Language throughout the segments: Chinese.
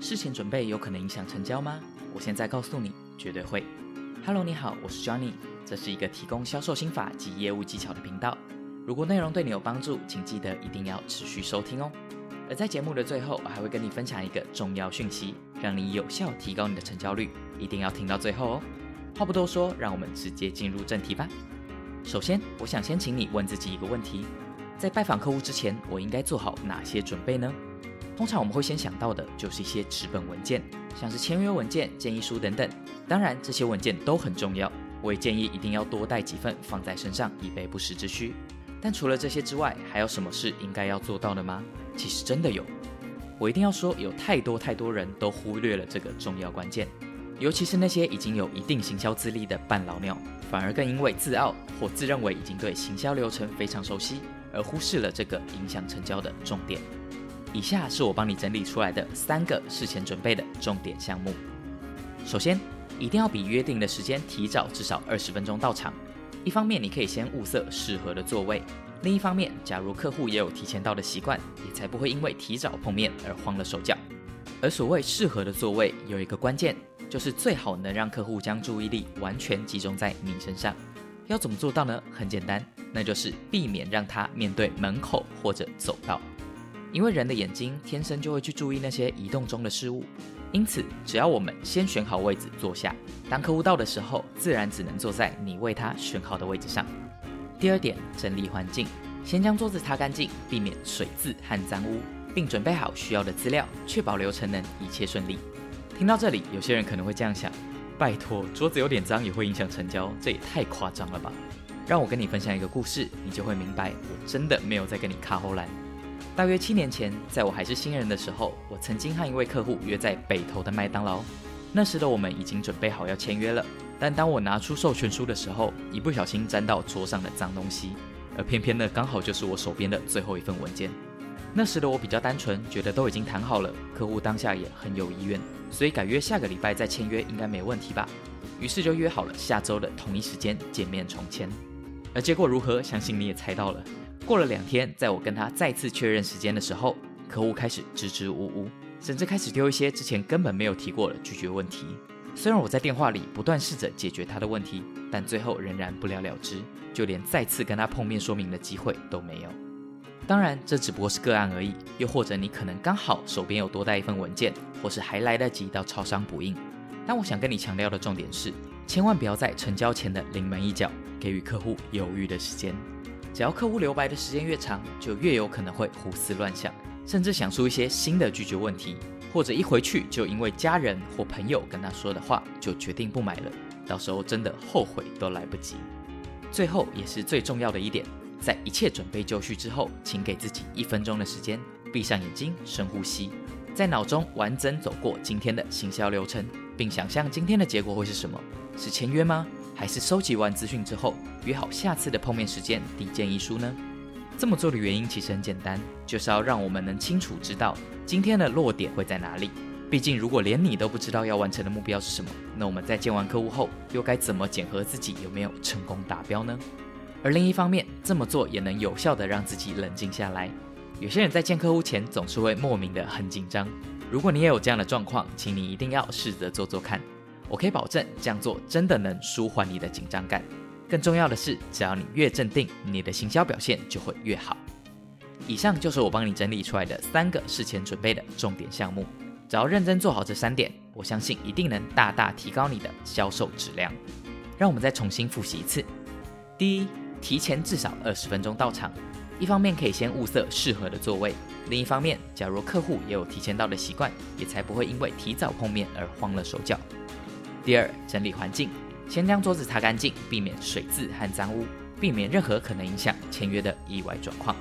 事前准备有可能影响成交吗？我现在告诉你，绝对会。Hello，你好，我是 Johnny，这是一个提供销售心法及业务技巧的频道。如果内容对你有帮助，请记得一定要持续收听哦。而在节目的最后，我还会跟你分享一个重要讯息，让你有效提高你的成交率，一定要听到最后哦。话不多说，让我们直接进入正题吧。首先，我想先请你问自己一个问题：在拜访客户之前，我应该做好哪些准备呢？通常我们会先想到的就是一些纸本文件，像是签约文件、建议书等等。当然，这些文件都很重要，我也建议一定要多带几份放在身上，以备不时之需。但除了这些之外，还有什么是应该要做到的吗？其实真的有，我一定要说，有太多太多人都忽略了这个重要关键，尤其是那些已经有一定行销资历的半老鸟，反而更因为自傲或自认为已经对行销流程非常熟悉，而忽视了这个影响成交的重点。以下是我帮你整理出来的三个事前准备的重点项目。首先，一定要比约定的时间提早至少二十分钟到场。一方面，你可以先物色适合的座位；另一方面，假如客户也有提前到的习惯，也才不会因为提早碰面而慌了手脚。而所谓适合的座位，有一个关键，就是最好能让客户将注意力完全集中在你身上。要怎么做到呢？很简单，那就是避免让他面对门口或者走道。因为人的眼睛天生就会去注意那些移动中的事物，因此只要我们先选好位置坐下，当客户到的时候，自然只能坐在你为他选好的位置上。第二点，整理环境，先将桌子擦干净，避免水渍和脏污，并准备好需要的资料，确保流程能一切顺利。听到这里，有些人可能会这样想：拜托，桌子有点脏也会影响成交，这也太夸张了吧？让我跟你分享一个故事，你就会明白，我真的没有在跟你卡后栏。大约七年前，在我还是新人的时候，我曾经和一位客户约在北投的麦当劳。那时的我们已经准备好要签约了，但当我拿出授权书的时候，一不小心沾到桌上的脏东西，而偏偏呢，刚好就是我手边的最后一份文件。那时的我比较单纯，觉得都已经谈好了，客户当下也很有意愿，所以改约下个礼拜再签约应该没问题吧。于是就约好了下周的同一时间见面重签。而结果如何，相信你也猜到了。过了两天，在我跟他再次确认时间的时候，客户开始支支吾吾，甚至开始丢一些之前根本没有提过的拒绝问题。虽然我在电话里不断试着解决他的问题，但最后仍然不了了之，就连再次跟他碰面说明的机会都没有。当然，这只不过是个案而已，又或者你可能刚好手边有多带一份文件，或是还来得及到超商补印。但我想跟你强调的重点是，千万不要在成交前的临门一脚给予客户犹豫的时间。只要客户留白的时间越长，就越有可能会胡思乱想，甚至想出一些新的拒绝问题，或者一回去就因为家人或朋友跟他说的话，就决定不买了。到时候真的后悔都来不及。最后也是最重要的一点，在一切准备就绪之后，请给自己一分钟的时间，闭上眼睛，深呼吸，在脑中完整走过今天的行销流程，并想象今天的结果会是什么？是签约吗？还是收集完资讯之后，约好下次的碰面时间递建议书呢？这么做的原因其实很简单，就是要让我们能清楚知道今天的落点会在哪里。毕竟，如果连你都不知道要完成的目标是什么，那我们在见完客户后，又该怎么检核自己有没有成功达标呢？而另一方面，这么做也能有效的让自己冷静下来。有些人在见客户前总是会莫名的很紧张，如果你也有这样的状况，请你一定要试着做做看。我可以保证，这样做真的能舒缓你的紧张感。更重要的是，只要你越镇定，你的行销表现就会越好。以上就是我帮你整理出来的三个事前准备的重点项目。只要认真做好这三点，我相信一定能大大提高你的销售质量。让我们再重新复习一次：第一，提前至少二十分钟到场。一方面可以先物色适合的座位，另一方面，假如客户也有提前到的习惯，也才不会因为提早碰面而慌了手脚。第二，整理环境，先将桌子擦干净，避免水渍和脏污，避免任何可能影响签约的意外状况。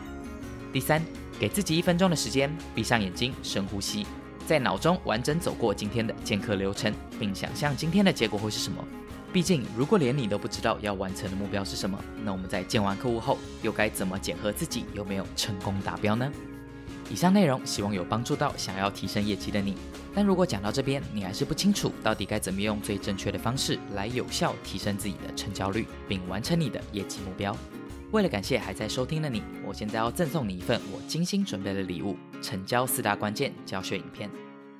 第三，给自己一分钟的时间，闭上眼睛，深呼吸，在脑中完整走过今天的见客流程，并想象今天的结果会是什么。毕竟，如果连你都不知道要完成的目标是什么，那我们在见完客户后，又该怎么检核自己有没有成功达标呢？以上内容希望有帮助到想要提升业绩的你。但如果讲到这边，你还是不清楚到底该怎么用最正确的方式来有效提升自己的成交率，并完成你的业绩目标。为了感谢还在收听的你，我现在要赠送你一份我精心准备的礼物——成交四大关键教学影片。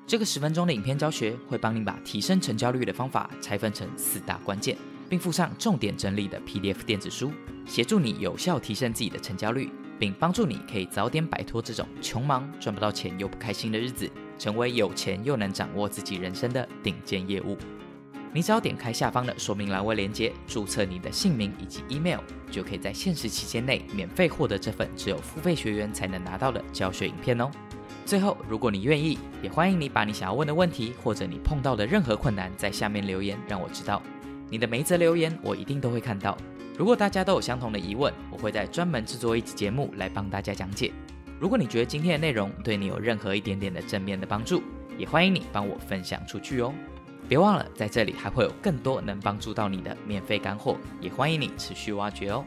这个十分钟的影片教学会帮你把提升成交率的方法拆分成四大关键，并附上重点整理的 PDF 电子书，协助你有效提升自己的成交率，并帮助你可以早点摆脱这种穷忙赚不到钱又不开心的日子，成为有钱又能掌握自己人生的顶尖业务。你只要点开下方的说明栏位链接，注册你的姓名以及 email，就可以在限时期间内免费获得这份只有付费学员才能拿到的教学影片哦。最后，如果你愿意，也欢迎你把你想要问的问题，或者你碰到的任何困难，在下面留言，让我知道。你的每一则留言，我一定都会看到。如果大家都有相同的疑问，我会在专门制作一集节目来帮大家讲解。如果你觉得今天的内容对你有任何一点点的正面的帮助，也欢迎你帮我分享出去哦。别忘了，在这里还会有更多能帮助到你的免费干货，也欢迎你持续挖掘哦。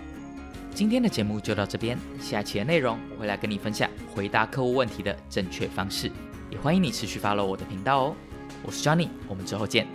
今天的节目就到这边，下期的内容我会来跟你分享回答客户问题的正确方式，也欢迎你持续 follow 我的频道哦。我是 Johnny，我们之后见。